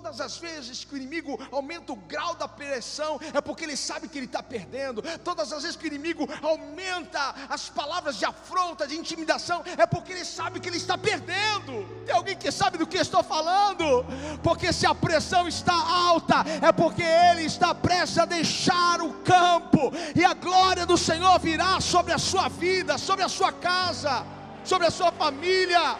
Todas as vezes que o inimigo aumenta o grau da pressão, é porque ele sabe que ele está perdendo. Todas as vezes que o inimigo aumenta as palavras de afronta, de intimidação, é porque ele sabe que ele está perdendo. Tem alguém que sabe do que estou falando? Porque se a pressão está alta, é porque ele está prestes a deixar o campo, e a glória do Senhor virá sobre a sua vida, sobre a sua casa, sobre a sua família.